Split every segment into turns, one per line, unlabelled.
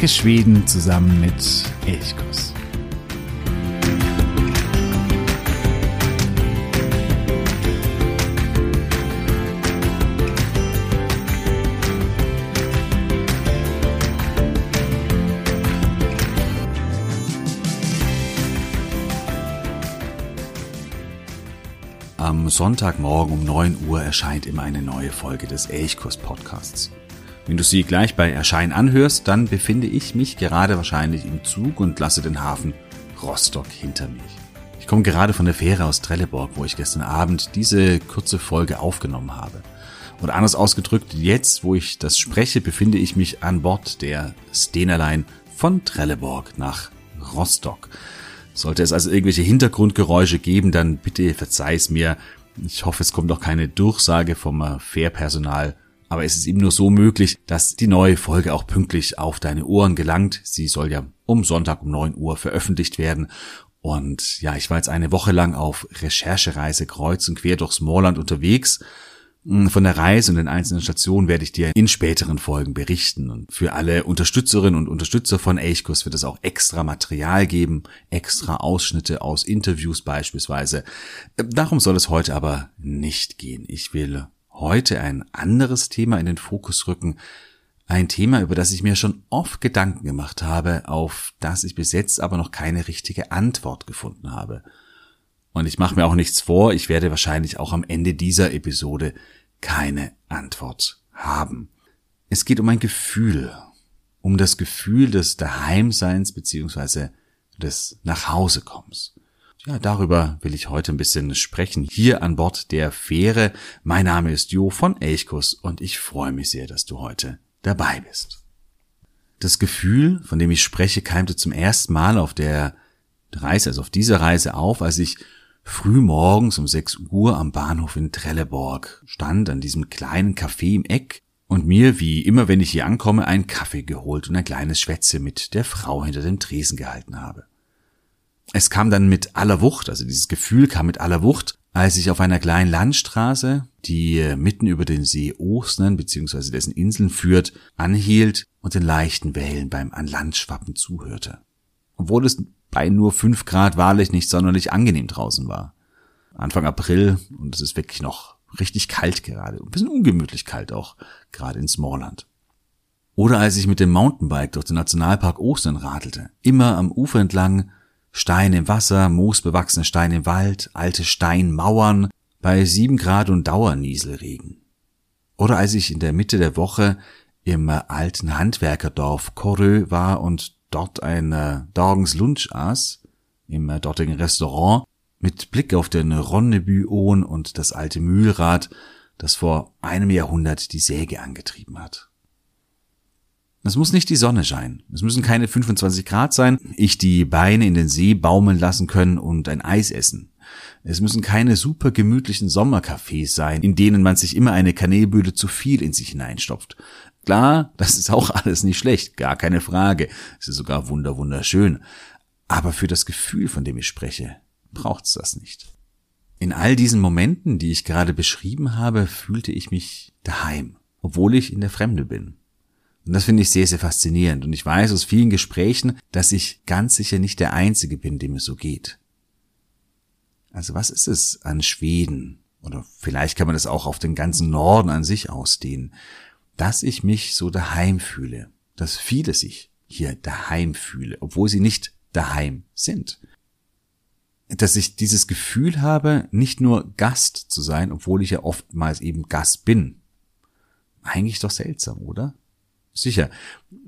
Entdecke Schweden zusammen mit Elchkuss.
Am Sonntagmorgen um 9 Uhr erscheint immer eine neue Folge des Elchkurs Podcasts. Wenn du sie gleich bei Erscheinen anhörst, dann befinde ich mich gerade wahrscheinlich im Zug und lasse den Hafen Rostock hinter mich. Ich komme gerade von der Fähre aus Trelleborg, wo ich gestern Abend diese kurze Folge aufgenommen habe. Oder anders ausgedrückt, jetzt, wo ich das spreche, befinde ich mich an Bord der Stenerlein von Trelleborg nach Rostock. Sollte es also irgendwelche Hintergrundgeräusche geben, dann bitte verzeih es mir. Ich hoffe, es kommt auch keine Durchsage vom Fährpersonal aber es ist eben nur so möglich, dass die neue Folge auch pünktlich auf deine Ohren gelangt. Sie soll ja um Sonntag um 9 Uhr veröffentlicht werden. Und ja, ich war jetzt eine Woche lang auf Recherchereise kreuz und quer durchs Moorland unterwegs. Von der Reise und den einzelnen Stationen werde ich dir in späteren Folgen berichten. Und für alle Unterstützerinnen und Unterstützer von Elchkurs wird es auch extra Material geben, extra Ausschnitte aus Interviews beispielsweise. Darum soll es heute aber nicht gehen. Ich will heute ein anderes Thema in den Fokus rücken. Ein Thema, über das ich mir schon oft Gedanken gemacht habe, auf das ich bis jetzt aber noch keine richtige Antwort gefunden habe. Und ich mache mir auch nichts vor, ich werde wahrscheinlich auch am Ende dieser Episode keine Antwort haben. Es geht um ein Gefühl, um das Gefühl des Daheimseins beziehungsweise des Nachhausekommens. Ja, darüber will ich heute ein bisschen sprechen, hier an Bord der Fähre. Mein Name ist Jo von Elchkus und ich freue mich sehr, dass du heute dabei bist. Das Gefühl, von dem ich spreche, keimte zum ersten Mal auf der Reise, also auf dieser Reise auf, als ich früh morgens um 6 Uhr am Bahnhof in Trelleborg stand, an diesem kleinen Café im Eck und mir, wie immer wenn ich hier ankomme, einen Kaffee geholt und ein kleines Schwätze mit der Frau hinter dem Tresen gehalten habe es kam dann mit aller Wucht, also dieses Gefühl kam mit aller Wucht, als ich auf einer kleinen Landstraße, die äh, mitten über den See Osnen bzw. dessen Inseln führt, anhielt und den leichten Wellen beim an Land schwappen zuhörte. Obwohl es bei nur fünf Grad wahrlich nicht sonderlich angenehm draußen war. Anfang April und es ist wirklich noch richtig kalt gerade, ein bisschen ungemütlich kalt auch, gerade in Smallland. Oder als ich mit dem Mountainbike durch den Nationalpark Ostern radelte, immer am Ufer entlang Stein im Wasser, moosbewachsene Steine im Wald, alte Steinmauern, bei sieben Grad und Dauernieselregen. Oder als ich in der Mitte der Woche im alten Handwerkerdorf Korö war und dort ein äh, Dorgens Lunch aß, im äh, dortigen Restaurant, mit Blick auf den Ronnebüon und das alte Mühlrad, das vor einem Jahrhundert die Säge angetrieben hat. Es muss nicht die Sonne scheinen. Es müssen keine 25 Grad sein. Ich die Beine in den See baumeln lassen können und ein Eis essen. Es müssen keine super gemütlichen Sommercafés sein, in denen man sich immer eine Kanälbühle zu viel in sich hineinstopft. Klar, das ist auch alles nicht schlecht, gar keine Frage. Es ist sogar wunder wunderschön. Aber für das Gefühl, von dem ich spreche, braucht's das nicht. In all diesen Momenten, die ich gerade beschrieben habe, fühlte ich mich daheim, obwohl ich in der Fremde bin. Und das finde ich sehr, sehr faszinierend. Und ich weiß aus vielen Gesprächen, dass ich ganz sicher nicht der Einzige bin, dem es so geht. Also was ist es an Schweden? Oder vielleicht kann man das auch auf den ganzen Norden an sich ausdehnen, dass ich mich so daheim fühle, dass viele sich hier daheim fühle, obwohl sie nicht daheim sind. Dass ich dieses Gefühl habe, nicht nur Gast zu sein, obwohl ich ja oftmals eben Gast bin. Eigentlich doch seltsam, oder? Sicher,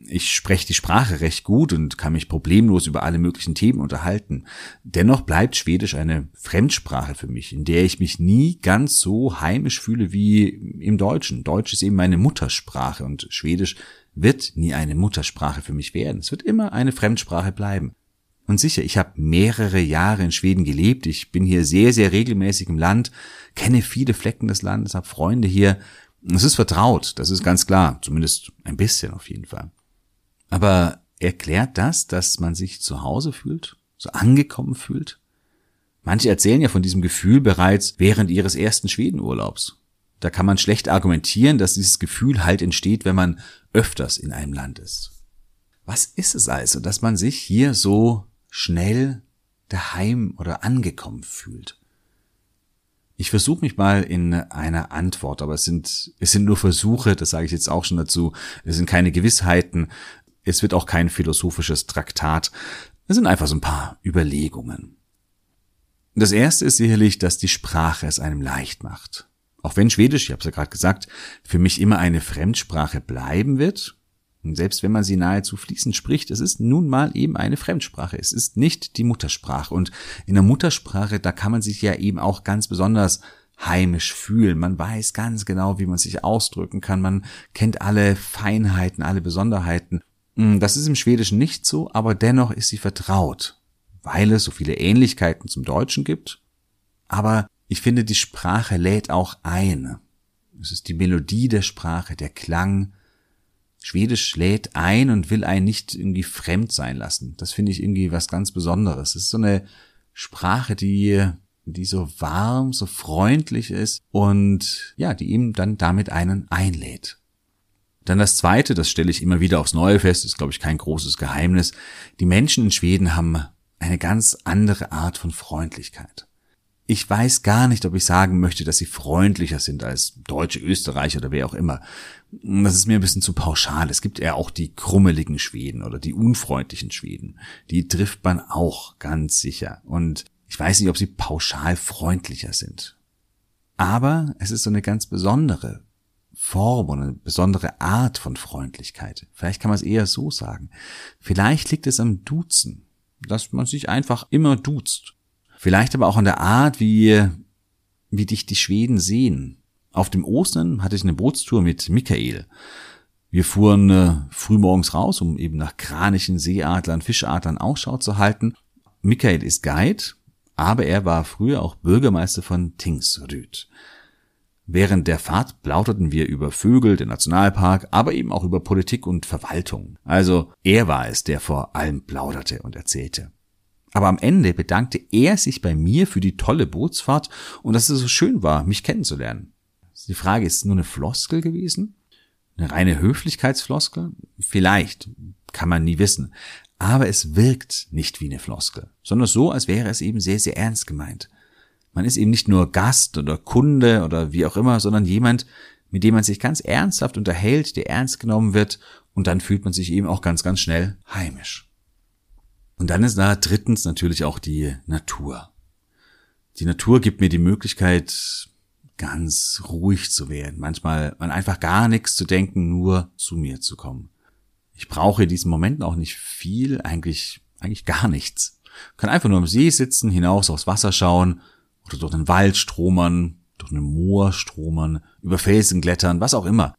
ich spreche die Sprache recht gut und kann mich problemlos über alle möglichen Themen unterhalten. Dennoch bleibt Schwedisch eine Fremdsprache für mich, in der ich mich nie ganz so heimisch fühle wie im Deutschen. Deutsch ist eben meine Muttersprache und Schwedisch wird nie eine Muttersprache für mich werden. Es wird immer eine Fremdsprache bleiben. Und sicher, ich habe mehrere Jahre in Schweden gelebt. Ich bin hier sehr, sehr regelmäßig im Land, kenne viele Flecken des Landes, habe Freunde hier, es ist vertraut, das ist ganz klar, zumindest ein bisschen auf jeden Fall. Aber erklärt das, dass man sich zu Hause fühlt, so angekommen fühlt? Manche erzählen ja von diesem Gefühl bereits während ihres ersten Schwedenurlaubs. Da kann man schlecht argumentieren, dass dieses Gefühl halt entsteht, wenn man öfters in einem Land ist. Was ist es also, dass man sich hier so schnell daheim oder angekommen fühlt? Ich versuche mich mal in einer Antwort, aber es sind, es sind nur Versuche, das sage ich jetzt auch schon dazu. Es sind keine Gewissheiten. Es wird auch kein philosophisches Traktat. Es sind einfach so ein paar Überlegungen. Das erste ist sicherlich, dass die Sprache es einem leicht macht. Auch wenn Schwedisch, ich habe es ja gerade gesagt, für mich immer eine Fremdsprache bleiben wird, und selbst wenn man sie nahezu fließend spricht, es ist nun mal eben eine Fremdsprache. Es ist nicht die Muttersprache. Und in der Muttersprache, da kann man sich ja eben auch ganz besonders heimisch fühlen. Man weiß ganz genau, wie man sich ausdrücken kann. Man kennt alle Feinheiten, alle Besonderheiten. Hm, das ist im Schwedischen nicht so, aber dennoch ist sie vertraut, weil es so viele Ähnlichkeiten zum Deutschen gibt. Aber ich finde, die Sprache lädt auch ein. Es ist die Melodie der Sprache, der Klang. Schwedisch lädt ein und will einen nicht irgendwie fremd sein lassen. Das finde ich irgendwie was ganz Besonderes. Es ist so eine Sprache, die, die so warm, so freundlich ist und ja, die ihm dann damit einen einlädt. Dann das zweite, das stelle ich immer wieder aufs Neue fest, ist glaube ich kein großes Geheimnis. Die Menschen in Schweden haben eine ganz andere Art von Freundlichkeit ich weiß gar nicht, ob ich sagen möchte, dass sie freundlicher sind als Deutsche, Österreicher oder wer auch immer. Das ist mir ein bisschen zu pauschal. Es gibt ja auch die krummeligen Schweden oder die unfreundlichen Schweden. Die trifft man auch ganz sicher. Und ich weiß nicht, ob sie pauschal freundlicher sind. Aber es ist so eine ganz besondere Form und eine besondere Art von Freundlichkeit. Vielleicht kann man es eher so sagen. Vielleicht liegt es am Duzen, dass man sich einfach immer duzt. Vielleicht aber auch an der Art, wie, wie dich die Schweden sehen. Auf dem Ostern hatte ich eine Bootstour mit Michael. Wir fuhren äh, frühmorgens raus, um eben nach Kranichen, Seeadlern, Fischadlern Ausschau zu halten. Michael ist Guide, aber er war früher auch Bürgermeister von Tingsryd. Während der Fahrt plauderten wir über Vögel, den Nationalpark, aber eben auch über Politik und Verwaltung. Also er war es, der vor allem plauderte und erzählte. Aber am Ende bedankte er sich bei mir für die tolle Bootsfahrt und dass es so schön war, mich kennenzulernen. Die Frage ist nur eine Floskel gewesen? Eine reine Höflichkeitsfloskel? Vielleicht, kann man nie wissen. Aber es wirkt nicht wie eine Floskel, sondern so, als wäre es eben sehr, sehr ernst gemeint. Man ist eben nicht nur Gast oder Kunde oder wie auch immer, sondern jemand, mit dem man sich ganz ernsthaft unterhält, der ernst genommen wird und dann fühlt man sich eben auch ganz, ganz schnell heimisch. Und dann ist da drittens natürlich auch die Natur. Die Natur gibt mir die Möglichkeit, ganz ruhig zu werden. Manchmal an einfach gar nichts zu denken, nur zu mir zu kommen. Ich brauche in diesen Momenten auch nicht viel, eigentlich, eigentlich gar nichts. Ich kann einfach nur am See sitzen, hinaus aufs Wasser schauen oder durch den Wald stromern, durch einen Moor stromern, über Felsen klettern, was auch immer.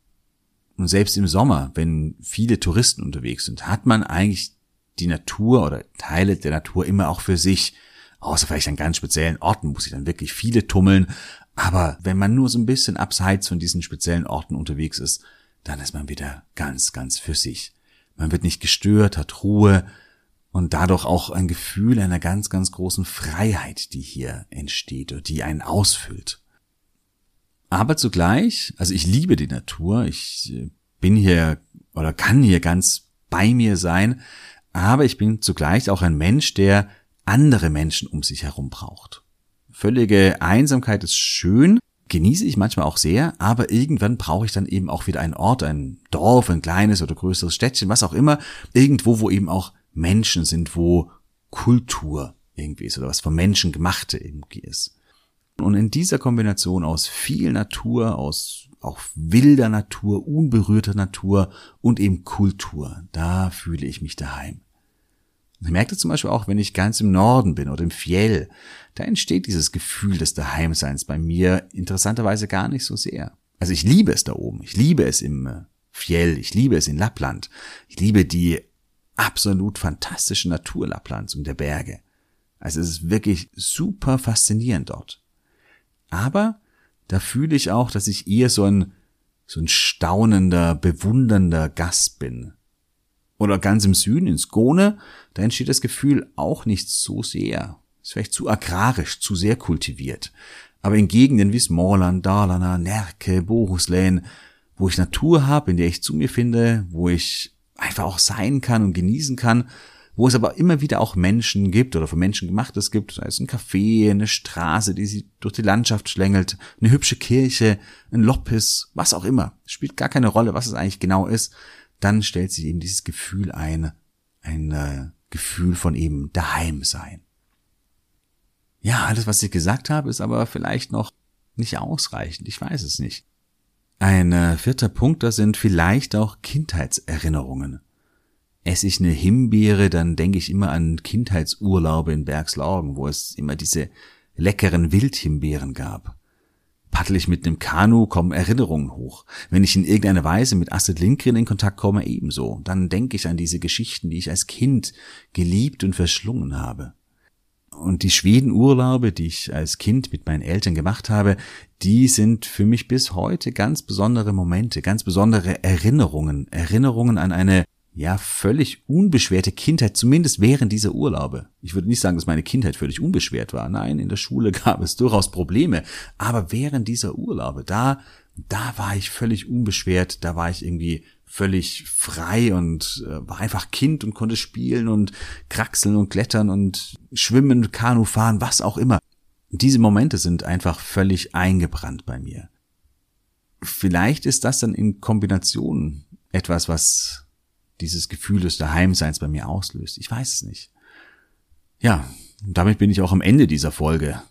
Und selbst im Sommer, wenn viele Touristen unterwegs sind, hat man eigentlich die Natur oder Teile der Natur immer auch für sich. Außer vielleicht an ganz speziellen Orten muss ich dann wirklich viele tummeln. Aber wenn man nur so ein bisschen abseits von diesen speziellen Orten unterwegs ist, dann ist man wieder ganz, ganz für sich. Man wird nicht gestört, hat Ruhe und dadurch auch ein Gefühl einer ganz, ganz großen Freiheit, die hier entsteht oder die einen ausfüllt. Aber zugleich, also ich liebe die Natur, ich äh, bin hier oder kann hier ganz bei mir sein, aber ich bin zugleich auch ein Mensch, der andere Menschen um sich herum braucht. Völlige Einsamkeit ist schön, genieße ich manchmal auch sehr, aber irgendwann brauche ich dann eben auch wieder einen Ort, ein Dorf, ein kleines oder größeres Städtchen, was auch immer, irgendwo, wo eben auch Menschen sind, wo Kultur irgendwie ist oder was von Menschen gemachte irgendwie ist. Und in dieser Kombination aus viel Natur, aus auch wilder Natur, unberührter Natur und eben Kultur, da fühle ich mich daheim. Ich merke zum Beispiel auch, wenn ich ganz im Norden bin oder im Fjell, da entsteht dieses Gefühl des Daheimseins bei mir interessanterweise gar nicht so sehr. Also ich liebe es da oben, ich liebe es im äh, Fjell, ich liebe es in Lappland, ich liebe die absolut fantastische Natur Lapplands und der Berge. Also es ist wirklich super faszinierend dort. Aber da fühle ich auch, dass ich eher so ein, so ein staunender, bewundernder Gast bin. Oder ganz im Süden, in Skone, da entsteht das Gefühl auch nicht so sehr. Ist vielleicht zu agrarisch, zu sehr kultiviert. Aber in Gegenden wie Småland, Dalarna, Närke, Bohuslän, wo ich Natur habe, in der ich zu mir finde, wo ich einfach einfach auch sein kann und genießen kann, wo es aber immer wieder auch Menschen gibt oder von Menschen gemachtes gibt, sei es ein Café, eine Straße, die sie durch die Landschaft schlängelt, eine hübsche Kirche, ein Loppis, was auch immer, spielt gar keine Rolle, was es eigentlich genau ist, dann stellt sich eben dieses Gefühl ein, ein äh, Gefühl von eben daheim sein. Ja, alles, was ich gesagt habe, ist aber vielleicht noch nicht ausreichend. Ich weiß es nicht. Ein äh, vierter Punkt, das sind vielleicht auch Kindheitserinnerungen. Esse ich eine Himbeere, dann denke ich immer an Kindheitsurlaube in Bergslaugen, wo es immer diese leckeren Wildhimbeeren gab. Paddel ich mit einem Kanu, kommen Erinnerungen hoch. Wenn ich in irgendeiner Weise mit Astrid Lindgren in Kontakt komme, ebenso. Dann denke ich an diese Geschichten, die ich als Kind geliebt und verschlungen habe. Und die Schwedenurlaube, die ich als Kind mit meinen Eltern gemacht habe, die sind für mich bis heute ganz besondere Momente, ganz besondere Erinnerungen, Erinnerungen an eine ja völlig unbeschwerte Kindheit, zumindest während dieser Urlaube. Ich würde nicht sagen, dass meine Kindheit völlig unbeschwert war. Nein, in der Schule gab es durchaus Probleme, aber während dieser Urlaube, da da war ich völlig unbeschwert, da war ich irgendwie völlig frei und äh, war einfach Kind und konnte spielen und kraxeln und klettern und schwimmen, Kanu fahren, was auch immer. Diese Momente sind einfach völlig eingebrannt bei mir. Vielleicht ist das dann in Kombination etwas, was dieses Gefühl des Daheimseins bei mir auslöst. Ich weiß es nicht. Ja, damit bin ich auch am Ende dieser Folge.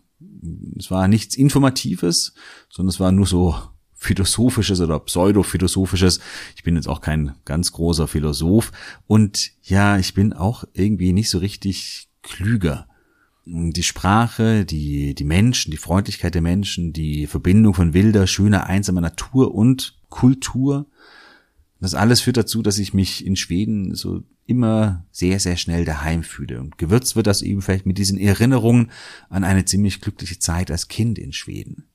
Es war nichts Informatives, sondern es war nur so philosophisches oder pseudophilosophisches. Ich bin jetzt auch kein ganz großer Philosoph und ja, ich bin auch irgendwie nicht so richtig klüger. Die Sprache, die, die Menschen, die Freundlichkeit der Menschen, die Verbindung von wilder, schöner, einsamer Natur und Kultur, das alles führt dazu, dass ich mich in Schweden so immer sehr, sehr schnell daheim fühle. Und gewürzt wird das eben vielleicht mit diesen Erinnerungen an eine ziemlich glückliche Zeit als Kind in Schweden.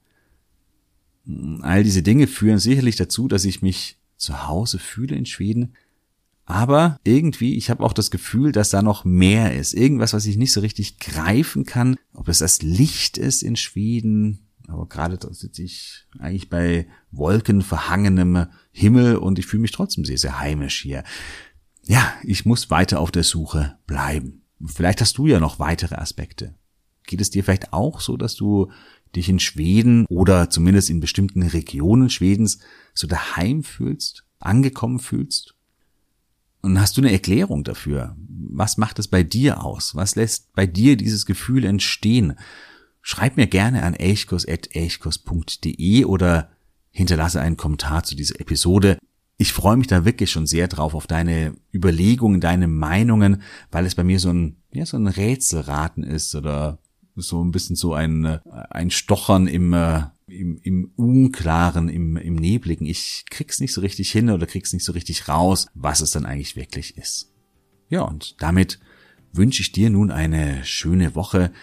All diese Dinge führen sicherlich dazu, dass ich mich zu Hause fühle in Schweden. Aber irgendwie, ich habe auch das Gefühl, dass da noch mehr ist. Irgendwas, was ich nicht so richtig greifen kann. Ob es das Licht ist in Schweden. Aber gerade da sitze ich eigentlich bei wolkenverhangenem Himmel und ich fühle mich trotzdem sehr, sehr heimisch hier. Ja, ich muss weiter auf der Suche bleiben. Vielleicht hast du ja noch weitere Aspekte. Geht es dir vielleicht auch so, dass du dich in Schweden oder zumindest in bestimmten Regionen Schwedens so daheim fühlst, angekommen fühlst? Und hast du eine Erklärung dafür? Was macht es bei dir aus? Was lässt bei dir dieses Gefühl entstehen? Schreib mir gerne an elchkos.elchkos.de oder hinterlasse einen Kommentar zu dieser Episode. Ich freue mich da wirklich schon sehr drauf auf deine Überlegungen, deine Meinungen, weil es bei mir so ein, ja, so ein Rätselraten ist oder so ein bisschen so ein, äh, ein Stochern im, äh, im, im Unklaren, im, im Nebligen. Ich krieg's nicht so richtig hin oder krieg's nicht so richtig raus, was es dann eigentlich wirklich ist. Ja, und damit wünsche ich dir nun eine schöne Woche.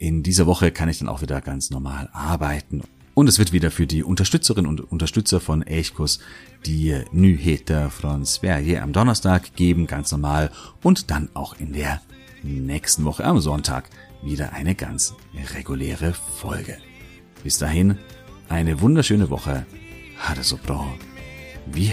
In dieser Woche kann ich dann auch wieder ganz normal arbeiten. Und es wird wieder für die Unterstützerinnen und Unterstützer von Elchkus die Nyheter von Sverige am Donnerstag geben, ganz normal. Und dann auch in der nächsten Woche am Sonntag wieder eine ganz reguläre Folge. Bis dahin, eine wunderschöne Woche. Ha det så bra. Vi